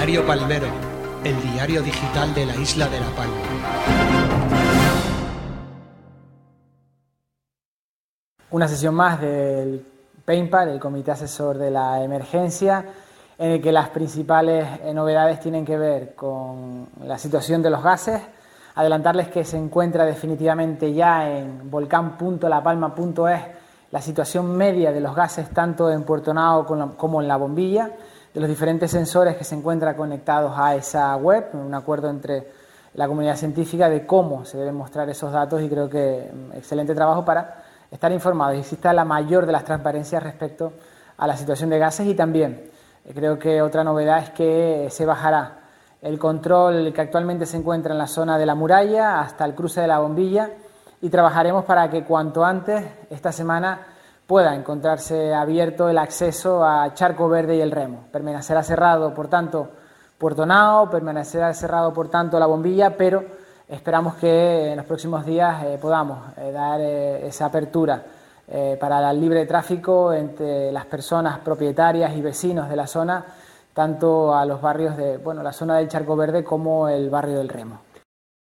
Diario Palmero, el diario digital de la isla de La Palma. Una sesión más del PEIMPAR, el Comité Asesor de la Emergencia, en el que las principales eh, novedades tienen que ver con la situación de los gases. Adelantarles que se encuentra definitivamente ya en volcán.lapalma.es la situación media de los gases tanto en Puerto Nao como en la bombilla, de los diferentes sensores que se encuentran conectados a esa web, un acuerdo entre la comunidad científica de cómo se deben mostrar esos datos y creo que mm, excelente trabajo para estar informados y exista la mayor de las transparencias respecto a la situación de gases y también eh, creo que otra novedad es que se bajará el control que actualmente se encuentra en la zona de la muralla hasta el cruce de la bombilla y trabajaremos para que cuanto antes esta semana pueda encontrarse abierto el acceso a Charco Verde y el Remo. Permanecerá cerrado, por tanto, Puerto permanecerá cerrado, por tanto, la bombilla, pero Esperamos que en los próximos días eh, podamos eh, dar eh, esa apertura para el libre tráfico entre las personas propietarias y vecinos de la zona, tanto a los barrios de bueno, la zona del Charco Verde como el barrio del Remo.